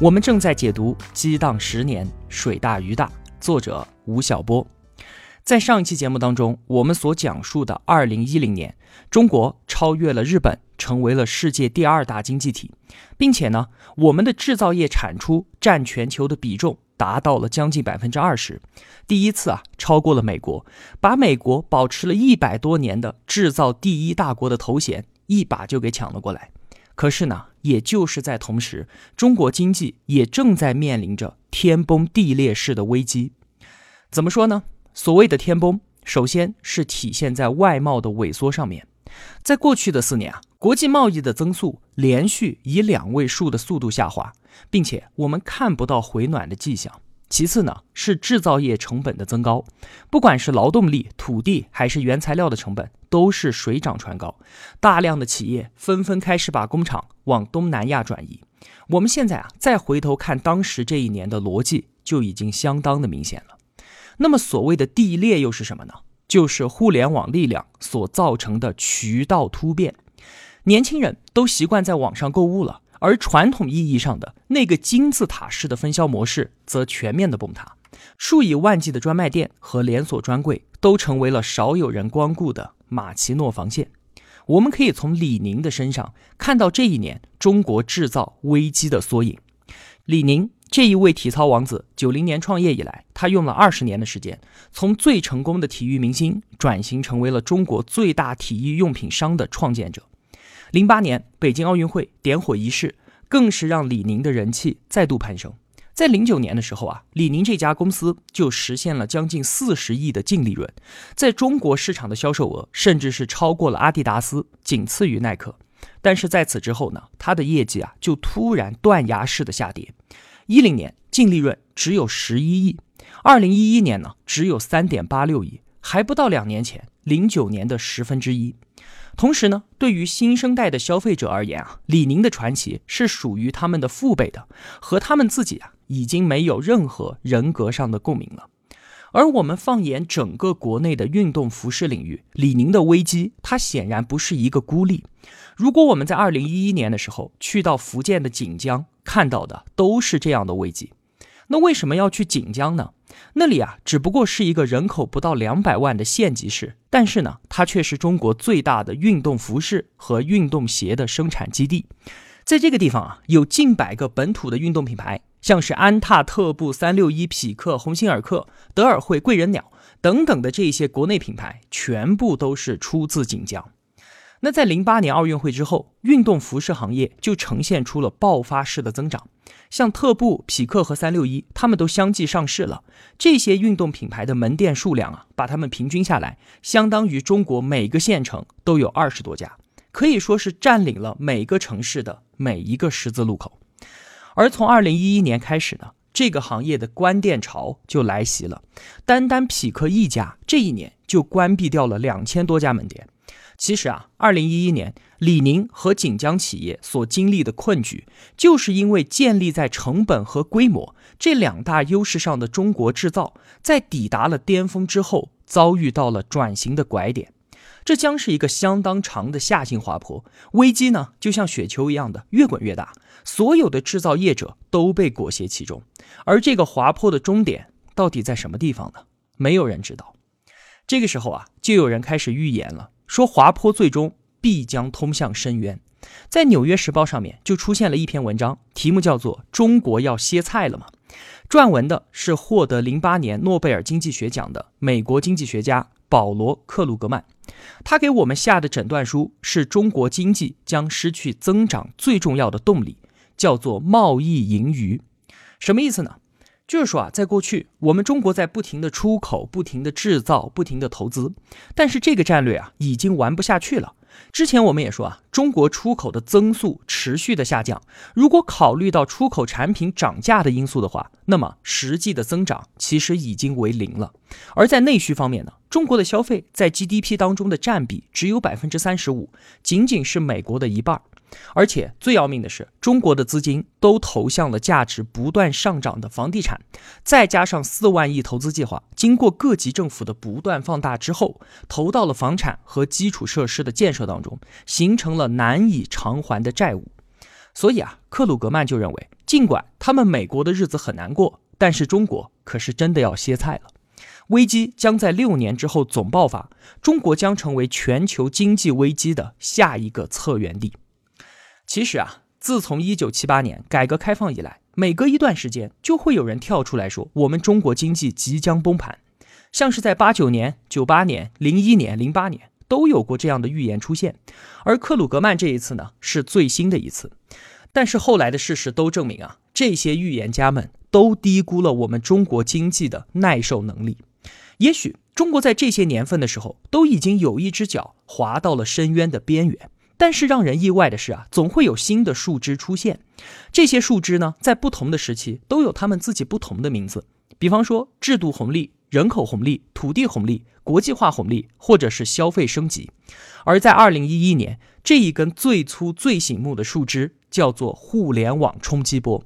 我们正在解读《激荡十年，水大鱼大》，作者吴晓波。在上一期节目当中，我们所讲述的2010年，中国超越了日本，成为了世界第二大经济体，并且呢，我们的制造业产出占全球的比重达到了将近百分之二十，第一次啊超过了美国，把美国保持了一百多年的制造第一大国的头衔一把就给抢了过来。可是呢，也就是在同时，中国经济也正在面临着天崩地裂式的危机。怎么说呢？所谓的天崩，首先是体现在外贸的萎缩上面。在过去的四年啊，国际贸易的增速连续以两位数的速度下滑，并且我们看不到回暖的迹象。其次呢，是制造业成本的增高，不管是劳动力、土地还是原材料的成本，都是水涨船高。大量的企业纷纷开始把工厂往东南亚转移。我们现在啊，再回头看当时这一年的逻辑，就已经相当的明显了。那么，所谓的地裂又是什么呢？就是互联网力量所造成的渠道突变。年轻人都习惯在网上购物了。而传统意义上的那个金字塔式的分销模式则全面的崩塌，数以万计的专卖店和连锁专柜都成为了少有人光顾的马奇诺防线。我们可以从李宁的身上看到这一年中国制造危机的缩影。李宁这一位体操王子，九零年创业以来，他用了二十年的时间，从最成功的体育明星转型成为了中国最大体育用品商的创建者。零八年北京奥运会点火仪式，更是让李宁的人气再度攀升。在零九年的时候啊，李宁这家公司就实现了将近四十亿的净利润，在中国市场的销售额甚至是超过了阿迪达斯，仅次于耐克。但是在此之后呢，它的业绩啊就突然断崖式的下跌。一零年净利润只有十一亿，二零一一年呢只有三点八六亿，还不到两年前零九年的十分之一。同时呢，对于新生代的消费者而言啊，李宁的传奇是属于他们的父辈的，和他们自己啊，已经没有任何人格上的共鸣了。而我们放眼整个国内的运动服饰领域，李宁的危机，它显然不是一个孤立。如果我们在二零一一年的时候去到福建的锦江，看到的都是这样的危机。那为什么要去锦江呢？那里啊，只不过是一个人口不到两百万的县级市，但是呢，它却是中国最大的运动服饰和运动鞋的生产基地。在这个地方啊，有近百个本土的运动品牌，像是安踏、特步、三六一、匹克、鸿星尔克、德尔惠、贵人鸟等等的这些国内品牌，全部都是出自锦江。那在零八年奥运会之后，运动服饰行业就呈现出了爆发式的增长。像特步、匹克和三六一，他们都相继上市了。这些运动品牌的门店数量啊，把它们平均下来，相当于中国每个县城都有二十多家，可以说是占领了每个城市的每一个十字路口。而从二零一一年开始呢，这个行业的关店潮就来袭了。单单匹克一家，这一年就关闭掉了两千多家门店。其实啊，二零一一年，李宁和锦江企业所经历的困局，就是因为建立在成本和规模这两大优势上的中国制造，在抵达了巅峰之后，遭遇到了转型的拐点，这将是一个相当长的下行滑坡。危机呢，就像雪球一样的越滚越大，所有的制造业者都被裹挟其中。而这个滑坡的终点到底在什么地方呢？没有人知道。这个时候啊，就有人开始预言了。说滑坡最终必将通向深渊，在《纽约时报》上面就出现了一篇文章，题目叫做《中国要歇菜了吗》。撰文的是获得零八年诺贝尔经济学奖的美国经济学家保罗·克鲁格曼，他给我们下的诊断书是中国经济将失去增长最重要的动力，叫做贸易盈余。什么意思呢？就是说啊，在过去，我们中国在不停的出口、不停的制造、不停的投资，但是这个战略啊，已经玩不下去了。之前我们也说啊，中国出口的增速持续的下降。如果考虑到出口产品涨价的因素的话，那么实际的增长其实已经为零了。而在内需方面呢，中国的消费在 GDP 当中的占比只有百分之三十五，仅仅是美国的一半。而且最要命的是，中国的资金都投向了价值不断上涨的房地产，再加上四万亿投资计划，经过各级政府的不断放大之后，投到了房产和基础设施的建设当中，形成了难以偿还的债务。所以啊，克鲁格曼就认为，尽管他们美国的日子很难过，但是中国可是真的要歇菜了。危机将在六年之后总爆发，中国将成为全球经济危机的下一个策源地。其实啊，自从一九七八年改革开放以来，每隔一段时间就会有人跳出来说我们中国经济即将崩盘，像是在八九年、九八年、零一年、零八年都有过这样的预言出现。而克鲁格曼这一次呢，是最新的一次。但是后来的事实都证明啊，这些预言家们都低估了我们中国经济的耐受能力。也许中国在这些年份的时候，都已经有一只脚滑到了深渊的边缘。但是让人意外的是啊，总会有新的树枝出现。这些树枝呢，在不同的时期都有他们自己不同的名字。比方说，制度红利、人口红利、土地红利、国际化红利，或者是消费升级。而在二零一一年，这一根最粗、最醒目的树枝叫做互联网冲击波。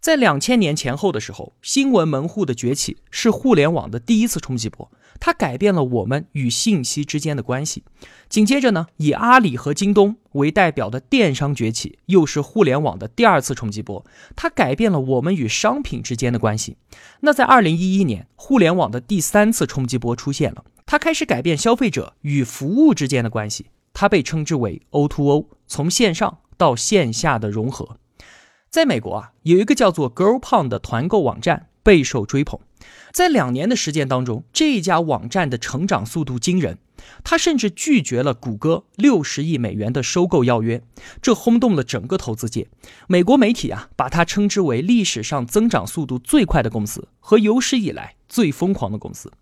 在两千年前后的时候，新闻门户的崛起是互联网的第一次冲击波。它改变了我们与信息之间的关系。紧接着呢，以阿里和京东为代表的电商崛起，又是互联网的第二次冲击波。它改变了我们与商品之间的关系。那在二零一一年，互联网的第三次冲击波出现了，它开始改变消费者与服务之间的关系。它被称之为 O2O，从线上到线下的融合。在美国啊，有一个叫做 GirlPound 的团购网站备受追捧。在两年的时间当中，这一家网站的成长速度惊人，它甚至拒绝了谷歌六十亿美元的收购邀约，这轰动了整个投资界。美国媒体啊，把它称之为历史上增长速度最快的公司和有史以来最疯狂的公司。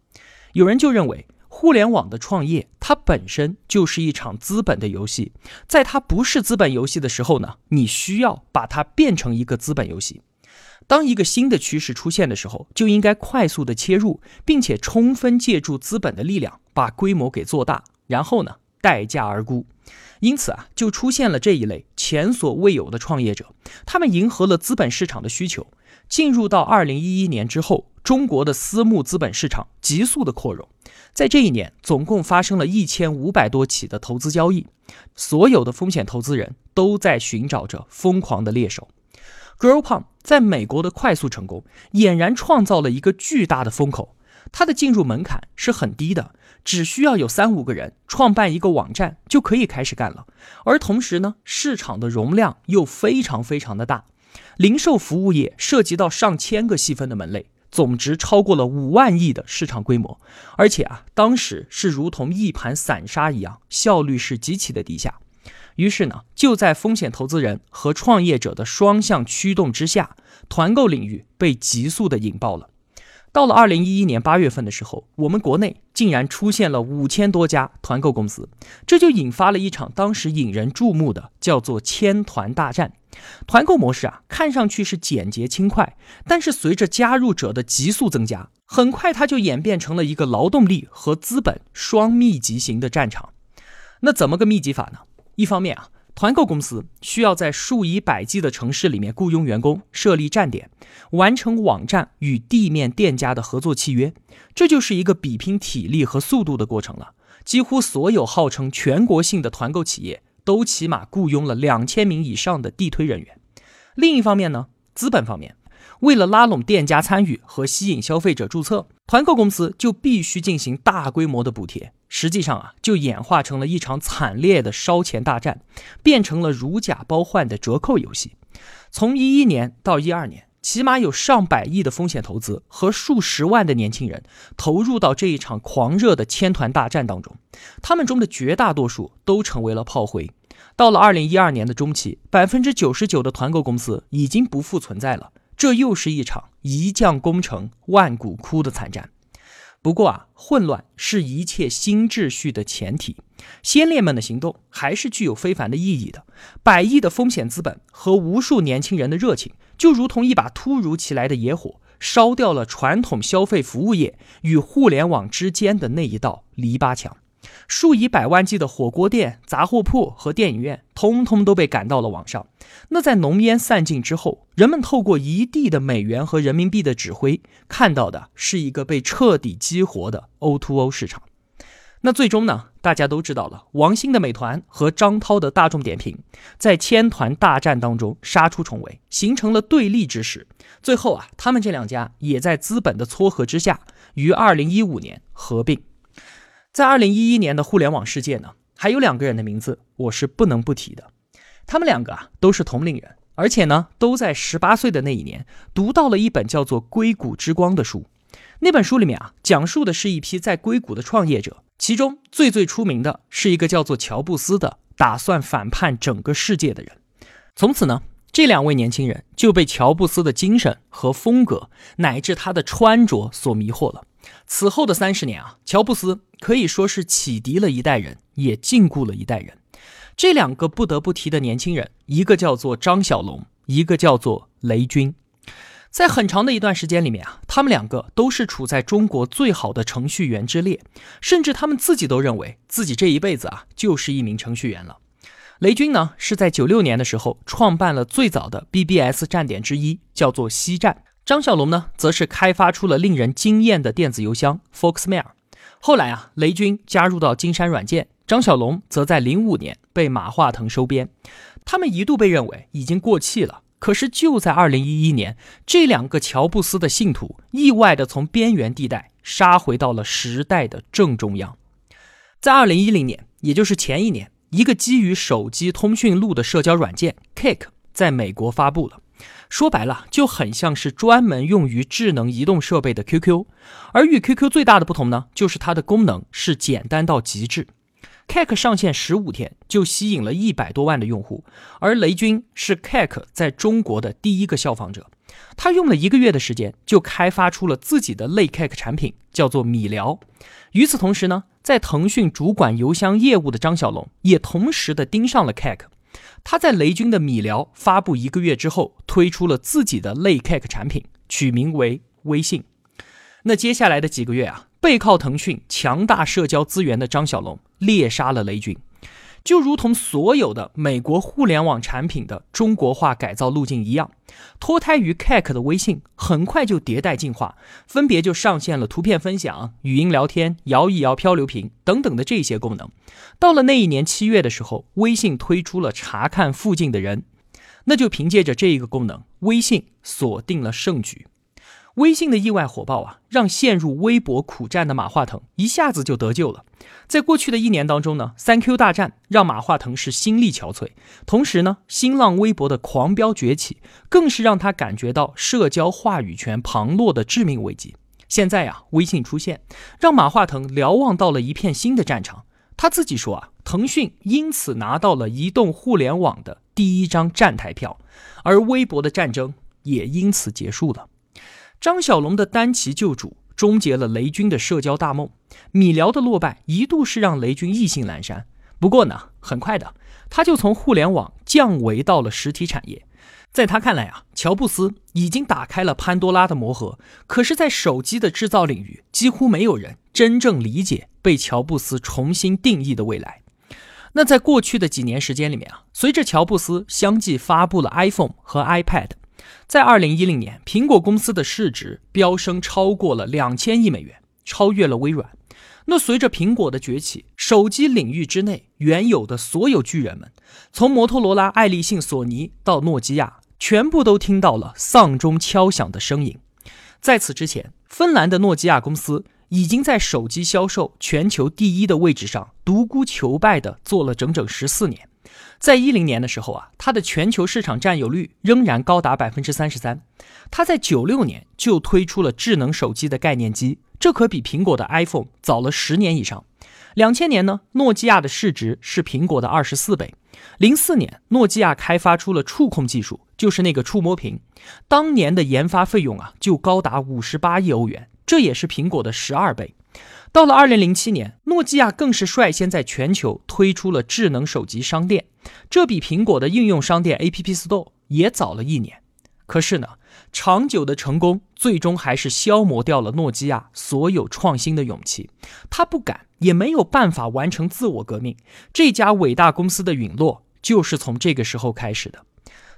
有人就认为，互联网的创业它本身就是一场资本的游戏，在它不是资本游戏的时候呢，你需要把它变成一个资本游戏。当一个新的趋势出现的时候，就应该快速的切入，并且充分借助资本的力量，把规模给做大，然后呢，待价而沽。因此啊，就出现了这一类前所未有的创业者，他们迎合了资本市场的需求。进入到二零一一年之后，中国的私募资本市场急速的扩容，在这一年，总共发生了一千五百多起的投资交易，所有的风险投资人都在寻找着疯狂的猎手。Girlpon 在美国的快速成功，俨然创造了一个巨大的风口。它的进入门槛是很低的，只需要有三五个人创办一个网站就可以开始干了。而同时呢，市场的容量又非常非常的大，零售服务业涉及到上千个细分的门类，总值超过了五万亿的市场规模。而且啊，当时是如同一盘散沙一样，效率是极其的低下。于是呢，就在风险投资人和创业者的双向驱动之下，团购领域被急速的引爆了。到了二零一一年八月份的时候，我们国内竟然出现了五千多家团购公司，这就引发了一场当时引人注目的叫做“千团大战”。团购模式啊，看上去是简洁轻快，但是随着加入者的急速增加，很快它就演变成了一个劳动力和资本双密集型的战场。那怎么个密集法呢？一方面啊，团购公司需要在数以百计的城市里面雇佣员工，设立站点，完成网站与地面店家的合作契约，这就是一个比拼体力和速度的过程了。几乎所有号称全国性的团购企业都起码雇佣了两千名以上的地推人员。另一方面呢，资本方面。为了拉拢店家参与和吸引消费者注册，团购公司就必须进行大规模的补贴。实际上啊，就演化成了一场惨烈的烧钱大战，变成了如假包换的折扣游戏。从一一年到一二年，起码有上百亿的风险投资和数十万的年轻人投入到这一场狂热的千团大战当中，他们中的绝大多数都成为了炮灰。到了二零一二年的中期，百分之九十九的团购公司已经不复存在了。这又是一场一将功成万骨枯的惨战。不过啊，混乱是一切新秩序的前提。先烈们的行动还是具有非凡的意义的。百亿的风险资本和无数年轻人的热情，就如同一把突如其来的野火，烧掉了传统消费服务业与互联网之间的那一道篱笆墙。数以百万计的火锅店、杂货铺和电影院，通通都被赶到了网上。那在浓烟散尽之后，人们透过一地的美元和人民币的指挥，看到的是一个被彻底激活的 O2O 市场。那最终呢？大家都知道了，王兴的美团和张涛的大众点评，在千团大战当中杀出重围，形成了对立之势。最后啊，他们这两家也在资本的撮合之下，于二零一五年合并。在二零一一年的互联网世界呢，还有两个人的名字我是不能不提的。他们两个啊都是同龄人，而且呢都在十八岁的那一年读到了一本叫做《硅谷之光》的书。那本书里面啊，讲述的是一批在硅谷的创业者，其中最最出名的是一个叫做乔布斯的，打算反叛整个世界的人。从此呢，这两位年轻人就被乔布斯的精神和风格，乃至他的穿着所迷惑了。此后的三十年啊，乔布斯可以说是启迪了一代人，也禁锢了一代人。这两个不得不提的年轻人，一个叫做张小龙，一个叫做雷军。在很长的一段时间里面啊，他们两个都是处在中国最好的程序员之列，甚至他们自己都认为自己这一辈子啊就是一名程序员了。雷军呢是在九六年的时候创办了最早的 BBS 站点之一，叫做西站。张小龙呢，则是开发出了令人惊艳的电子邮箱 Foxmail。后来啊，雷军加入到金山软件，张小龙则在零五年被马化腾收编。他们一度被认为已经过气了，可是就在二零一一年，这两个乔布斯的信徒意外的从边缘地带杀回到了时代的正中央。在二零一零年，也就是前一年，一个基于手机通讯录的社交软件 Kick 在美国发布了。说白了，就很像是专门用于智能移动设备的 QQ，而与 QQ 最大的不同呢，就是它的功能是简单到极致。Cake 上线十五天就吸引了一百多万的用户，而雷军是 Cake 在中国的第一个效仿者，他用了一个月的时间就开发出了自己的类 Cake 产品，叫做米聊。与此同时呢，在腾讯主管邮箱业务的张小龙也同时的盯上了 Cake。他在雷军的米聊发布一个月之后，推出了自己的类 Kak 产品，取名为微信。那接下来的几个月啊，背靠腾讯强大社交资源的张小龙猎杀了雷军。就如同所有的美国互联网产品的中国化改造路径一样，脱胎于 Cake 的微信很快就迭代进化，分别就上线了图片分享、语音聊天、摇一摇漂流瓶等等的这些功能。到了那一年七月的时候，微信推出了查看附近的人，那就凭借着这一个功能，微信锁定了胜局。微信的意外火爆啊，让陷入微博苦战的马化腾一下子就得救了。在过去的一年当中呢，三 Q 大战让马化腾是心力憔悴，同时呢，新浪微博的狂飙崛起，更是让他感觉到社交话语权旁落的致命危机。现在呀，微信出现，让马化腾瞭望到了一片新的战场。他自己说啊，腾讯因此拿到了移动互联网的第一张站台票，而微博的战争也因此结束了。张小龙的单骑救主终结了雷军的社交大梦，米聊的落败一度是让雷军意兴阑珊。不过呢，很快的他就从互联网降维到了实体产业。在他看来啊，乔布斯已经打开了潘多拉的魔盒。可是，在手机的制造领域，几乎没有人真正理解被乔布斯重新定义的未来。那在过去的几年时间里面啊，随着乔布斯相继发布了 iPhone 和 iPad。在二零一零年，苹果公司的市值飙升超过了两千亿美元，超越了微软。那随着苹果的崛起，手机领域之内原有的所有巨人们，从摩托罗拉、爱立信、索尼到诺基亚，全部都听到了丧钟敲响的声音。在此之前，芬兰的诺基亚公司已经在手机销售全球第一的位置上独孤求败的做了整整十四年。在一零年的时候啊，它的全球市场占有率仍然高达百分之三十三。它在九六年就推出了智能手机的概念机，这可比苹果的 iPhone 早了十年以上。两千年呢，诺基亚的市值是苹果的二十四倍。零四年，诺基亚开发出了触控技术，就是那个触摸屏。当年的研发费用啊，就高达五十八亿欧元，这也是苹果的十二倍。到了二零零七年，诺基亚更是率先在全球推出了智能手机商店，这比苹果的应用商店 App Store 也早了一年。可是呢，长久的成功最终还是消磨掉了诺基亚所有创新的勇气。他不敢，也没有办法完成自我革命。这家伟大公司的陨落就是从这个时候开始的。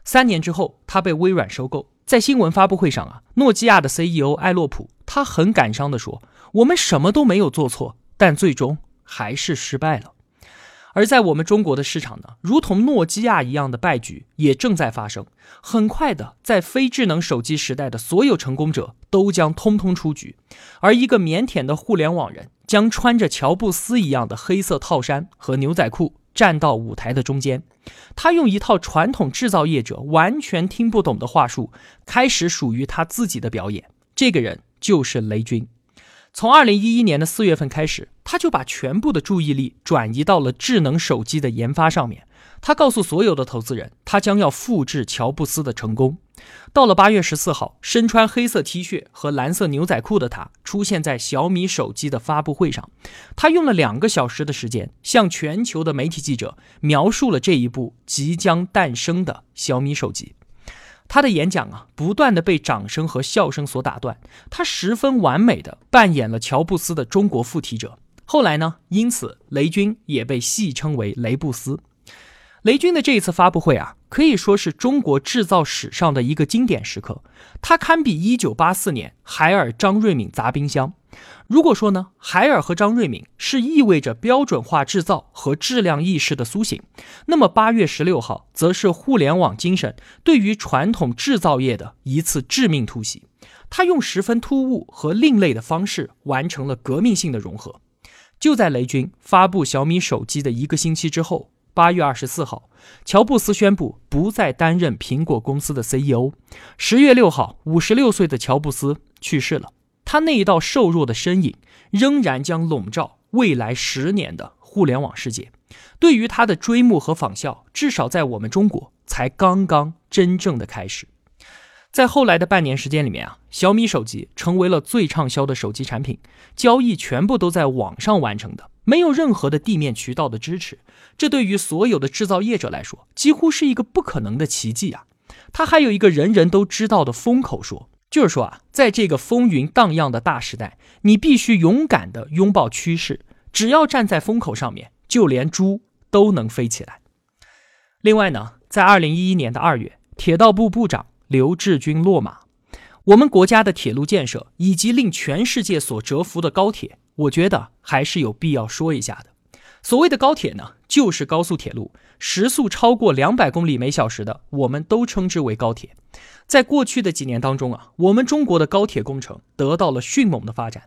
三年之后，他被微软收购。在新闻发布会上啊，诺基亚的 CEO 艾洛普他很感伤地说：“我们什么都没有做错，但最终还是失败了。”而在我们中国的市场呢，如同诺基亚一样的败局也正在发生。很快的，在非智能手机时代的所有成功者都将通通出局，而一个腼腆的互联网人将穿着乔布斯一样的黑色套衫和牛仔裤站到舞台的中间。他用一套传统制造业者完全听不懂的话术，开始属于他自己的表演。这个人就是雷军。从二零一一年的四月份开始，他就把全部的注意力转移到了智能手机的研发上面。他告诉所有的投资人，他将要复制乔布斯的成功。到了八月十四号，身穿黑色 T 恤和蓝色牛仔裤的他出现在小米手机的发布会上。他用了两个小时的时间，向全球的媒体记者描述了这一部即将诞生的小米手机。他的演讲啊，不断的被掌声和笑声所打断。他十分完美的扮演了乔布斯的中国附体者。后来呢，因此雷军也被戏称为雷布斯。雷军的这一次发布会啊，可以说是中国制造史上的一个经典时刻。它堪比1984年海尔张瑞敏砸冰箱。如果说呢，海尔和张瑞敏是意味着标准化制造和质量意识的苏醒，那么八月十六号则是互联网精神对于传统制造业的一次致命突袭。他用十分突兀和另类的方式完成了革命性的融合。就在雷军发布小米手机的一个星期之后。八月二十四号，乔布斯宣布不再担任苹果公司的 CEO。十月六号，五十六岁的乔布斯去世了。他那一道瘦弱的身影，仍然将笼罩未来十年的互联网世界。对于他的追慕和仿效，至少在我们中国，才刚刚真正的开始。在后来的半年时间里面啊，小米手机成为了最畅销的手机产品，交易全部都在网上完成的，没有任何的地面渠道的支持。这对于所有的制造业者来说，几乎是一个不可能的奇迹啊！他还有一个人人都知道的风口说，就是说啊，在这个风云荡漾的大时代，你必须勇敢地拥抱趋势，只要站在风口上面，就连猪都能飞起来。另外呢，在二零一一年的二月，铁道部部长。刘志军落马，我们国家的铁路建设以及令全世界所折服的高铁，我觉得还是有必要说一下的。所谓的高铁呢，就是高速铁路，时速超过两百公里每小时的，我们都称之为高铁。在过去的几年当中啊，我们中国的高铁工程得到了迅猛的发展。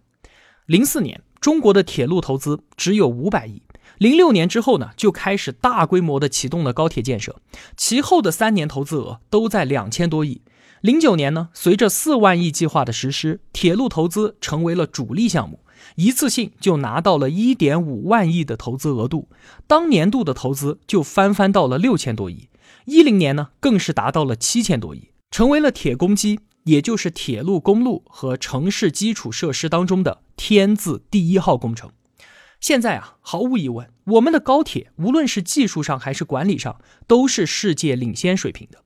零四年，中国的铁路投资只有五百亿。零六年之后呢，就开始大规模的启动了高铁建设，其后的三年投资额都在两千多亿。零九年呢，随着四万亿计划的实施，铁路投资成为了主力项目，一次性就拿到了一点五万亿的投资额度，当年度的投资就翻番到了六千多亿。一零年呢，更是达到了七千多亿，成为了铁公鸡，也就是铁路、公路和城市基础设施当中的天字第一号工程。现在啊，毫无疑问，我们的高铁无论是技术上还是管理上，都是世界领先水平的。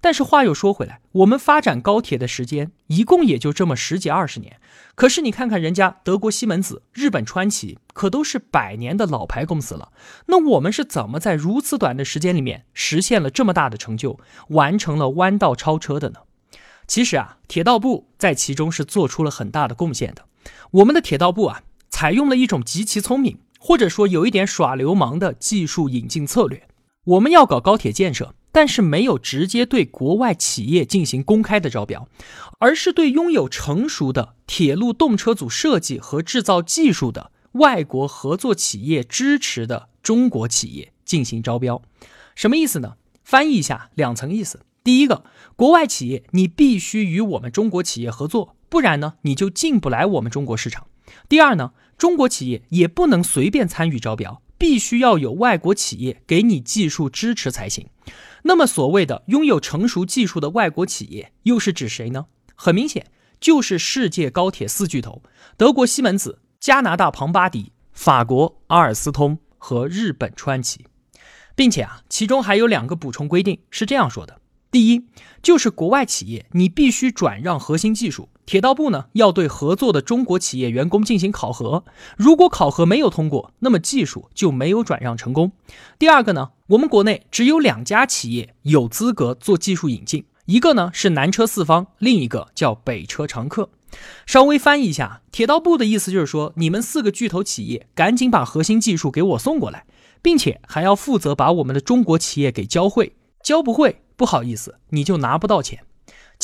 但是话又说回来，我们发展高铁的时间一共也就这么十几二十年。可是你看看人家德国西门子、日本川崎，可都是百年的老牌公司了。那我们是怎么在如此短的时间里面实现了这么大的成就，完成了弯道超车的呢？其实啊，铁道部在其中是做出了很大的贡献的。我们的铁道部啊。采用了一种极其聪明，或者说有一点耍流氓的技术引进策略。我们要搞高铁建设，但是没有直接对国外企业进行公开的招标，而是对拥有成熟的铁路动车组设计和制造技术的外国合作企业支持的中国企业进行招标。什么意思呢？翻译一下，两层意思。第一个，国外企业你必须与我们中国企业合作，不然呢你就进不来我们中国市场。第二呢？中国企业也不能随便参与招标，必须要有外国企业给你技术支持才行。那么，所谓的拥有成熟技术的外国企业又是指谁呢？很明显，就是世界高铁四巨头：德国西门子、加拿大庞巴迪、法国阿尔斯通和日本川崎。并且啊，其中还有两个补充规定是这样说的：第一，就是国外企业你必须转让核心技术，铁道部呢要对合作的中国企业员工进行考核，如果考核没有通过，那么技术就没有转让成功。第二个呢，我们国内只有两家企业有资格做技术引进，一个呢是南车四方，另一个叫北车长客。稍微翻译一下，铁道部的意思就是说，你们四个巨头企业赶紧把核心技术给我送过来。并且还要负责把我们的中国企业给教会，教不会不好意思，你就拿不到钱。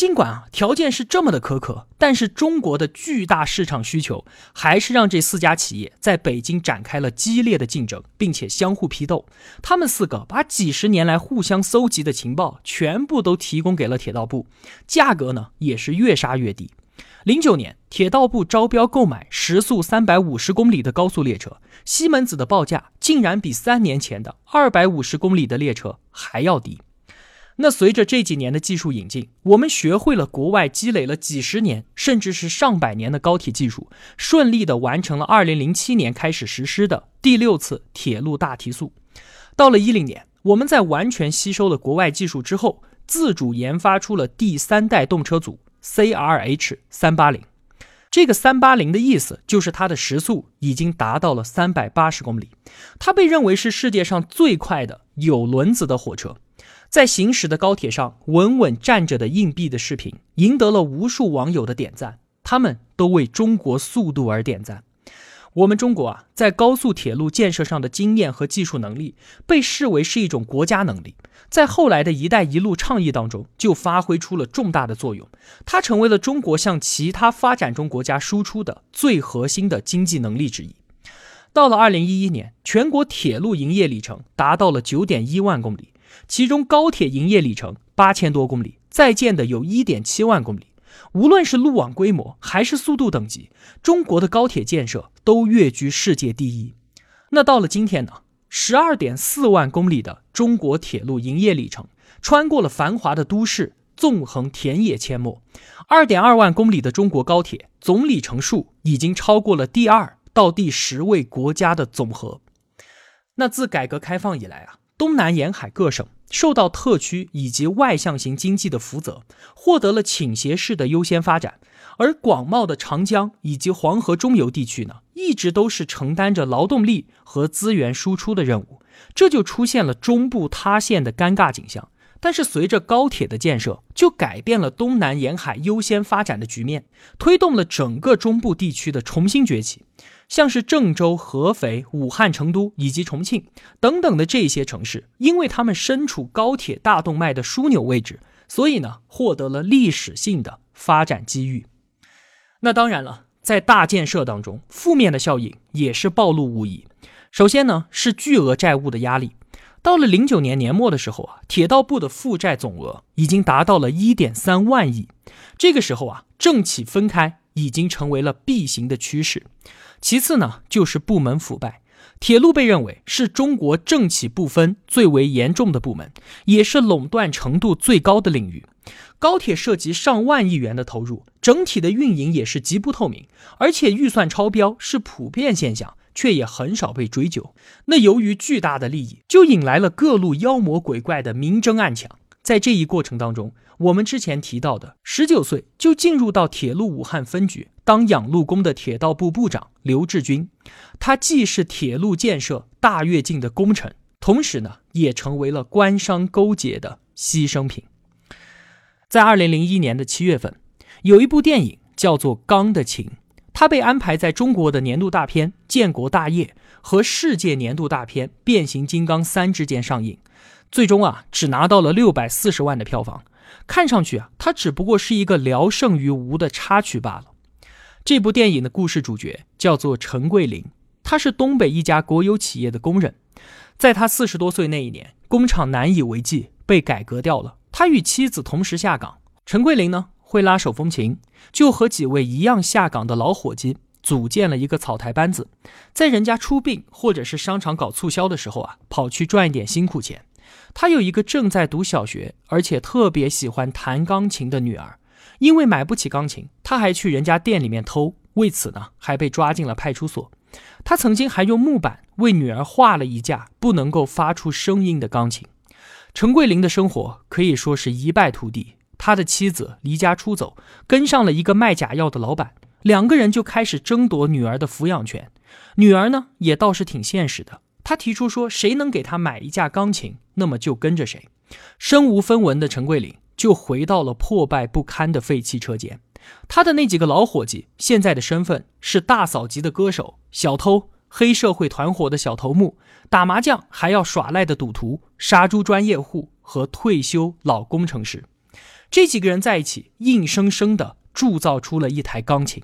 尽管啊条件是这么的苛刻，但是中国的巨大市场需求还是让这四家企业在北京展开了激烈的竞争，并且相互批斗。他们四个把几十年来互相搜集的情报全部都提供给了铁道部，价格呢也是越杀越低。零九年，铁道部招标购买时速三百五十公里的高速列车，西门子的报价竟然比三年前的二百五十公里的列车还要低。那随着这几年的技术引进，我们学会了国外积累了几十年甚至是上百年的高铁技术，顺利的完成了二零零七年开始实施的第六次铁路大提速。到了一零年，我们在完全吸收了国外技术之后，自主研发出了第三代动车组。C R H 三八零，这个三八零的意思就是它的时速已经达到了三百八十公里，它被认为是世界上最快的有轮子的火车。在行驶的高铁上稳稳站着的硬币的视频，赢得了无数网友的点赞，他们都为中国速度而点赞。我们中国啊，在高速铁路建设上的经验和技术能力，被视为是一种国家能力，在后来的一带一路倡议当中就发挥出了重大的作用。它成为了中国向其他发展中国家输出的最核心的经济能力之一。到了二零一一年，全国铁路营业里程达到了九点一万公里，其中高铁营业里程八千多公里，在建的有一点七万公里。无论是路网规模还是速度等级，中国的高铁建设都跃居世界第一。那到了今天呢？十二点四万公里的中国铁路营业里程，穿过了繁华的都市，纵横田野阡陌。二点二万公里的中国高铁总里程数已经超过了第二到第十位国家的总和。那自改革开放以来啊，东南沿海各省。受到特区以及外向型经济的福泽，获得了倾斜式的优先发展，而广袤的长江以及黄河中游地区呢，一直都是承担着劳动力和资源输出的任务，这就出现了中部塌陷的尴尬景象。但是随着高铁的建设，就改变了东南沿海优先发展的局面，推动了整个中部地区的重新崛起。像是郑州、合肥、武汉、成都以及重庆等等的这些城市，因为他们身处高铁大动脉的枢纽位置，所以呢，获得了历史性的发展机遇。那当然了，在大建设当中，负面的效应也是暴露无遗。首先呢，是巨额债务的压力。到了零九年年末的时候啊，铁道部的负债总额已经达到了一点三万亿。这个时候啊，政企分开已经成为了必行的趋势。其次呢，就是部门腐败。铁路被认为是中国政企不分最为严重的部门，也是垄断程度最高的领域。高铁涉及上万亿元的投入，整体的运营也是极不透明，而且预算超标是普遍现象，却也很少被追究。那由于巨大的利益，就引来了各路妖魔鬼怪的明争暗抢。在这一过程当中，我们之前提到的十九岁就进入到铁路武汉分局当养路工的铁道部部长刘志军，他既是铁路建设大跃进的功臣，同时呢，也成为了官商勾结的牺牲品。在二零零一年的七月份，有一部电影叫做《钢的琴》，它被安排在中国的年度大片《建国大业》和世界年度大片《变形金刚三》之间上映。最终啊，只拿到了六百四十万的票房，看上去啊，它只不过是一个聊胜于无的插曲罢了。这部电影的故事主角叫做陈桂林，他是东北一家国有企业的工人，在他四十多岁那一年，工厂难以为继，被改革掉了。他与妻子同时下岗，陈桂林呢会拉手风琴，就和几位一样下岗的老伙计组建了一个草台班子，在人家出殡或者是商场搞促销的时候啊，跑去赚一点辛苦钱。他有一个正在读小学，而且特别喜欢弹钢琴的女儿，因为买不起钢琴，他还去人家店里面偷，为此呢，还被抓进了派出所。他曾经还用木板为女儿画了一架不能够发出声音的钢琴。陈桂林的生活可以说是一败涂地。他的妻子离家出走，跟上了一个卖假药的老板，两个人就开始争夺女儿的抚养权。女儿呢，也倒是挺现实的，他提出说，谁能给他买一架钢琴，那么就跟着谁。身无分文的陈桂林就回到了破败不堪的废弃车间。他的那几个老伙计现在的身份是大嫂级的歌手、小偷、黑社会团伙的小头目、打麻将还要耍赖的赌徒、杀猪专业户和退休老工程师。这几个人在一起，硬生生的铸造出了一台钢琴。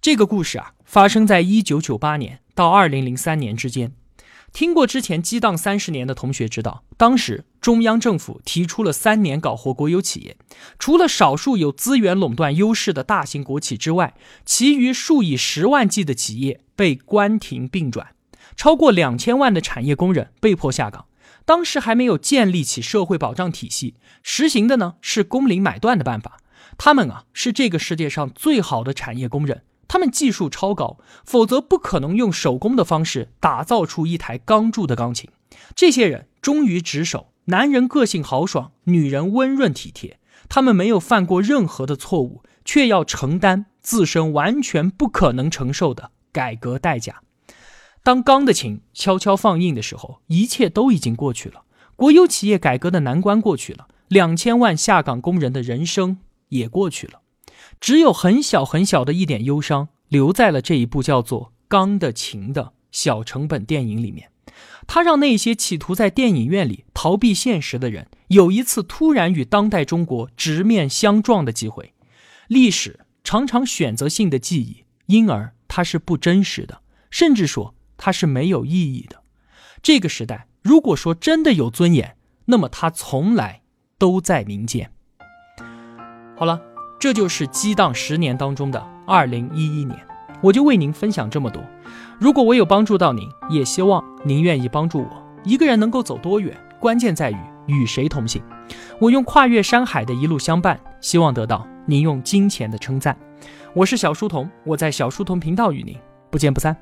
这个故事啊，发生在一九九八年到二零零三年之间。听过之前激荡三十年的同学知道，当时中央政府提出了三年搞活国有企业，除了少数有资源垄断优势的大型国企之外，其余数以十万计的企业被关停并转，超过两千万的产业工人被迫下岗。当时还没有建立起社会保障体系，实行的呢是工龄买断的办法。他们啊是这个世界上最好的产业工人，他们技术超高，否则不可能用手工的方式打造出一台钢铸的钢琴。这些人忠于职守，男人个性豪爽，女人温润体贴。他们没有犯过任何的错误，却要承担自身完全不可能承受的改革代价。当钢的琴悄悄放映的时候，一切都已经过去了。国有企业改革的难关过去了，两千万下岗工人的人生也过去了，只有很小很小的一点忧伤留在了这一部叫做《钢的琴》的小成本电影里面。它让那些企图在电影院里逃避现实的人有一次突然与当代中国直面相撞的机会。历史常常选择性的记忆，因而它是不真实的，甚至说。它是没有意义的。这个时代，如果说真的有尊严，那么它从来都在民间。好了，这就是激荡十年当中的二零一一年，我就为您分享这么多。如果我有帮助到您，也希望您愿意帮助我。一个人能够走多远，关键在于与谁同行。我用跨越山海的一路相伴，希望得到您用金钱的称赞。我是小书童，我在小书童频道与您不见不散。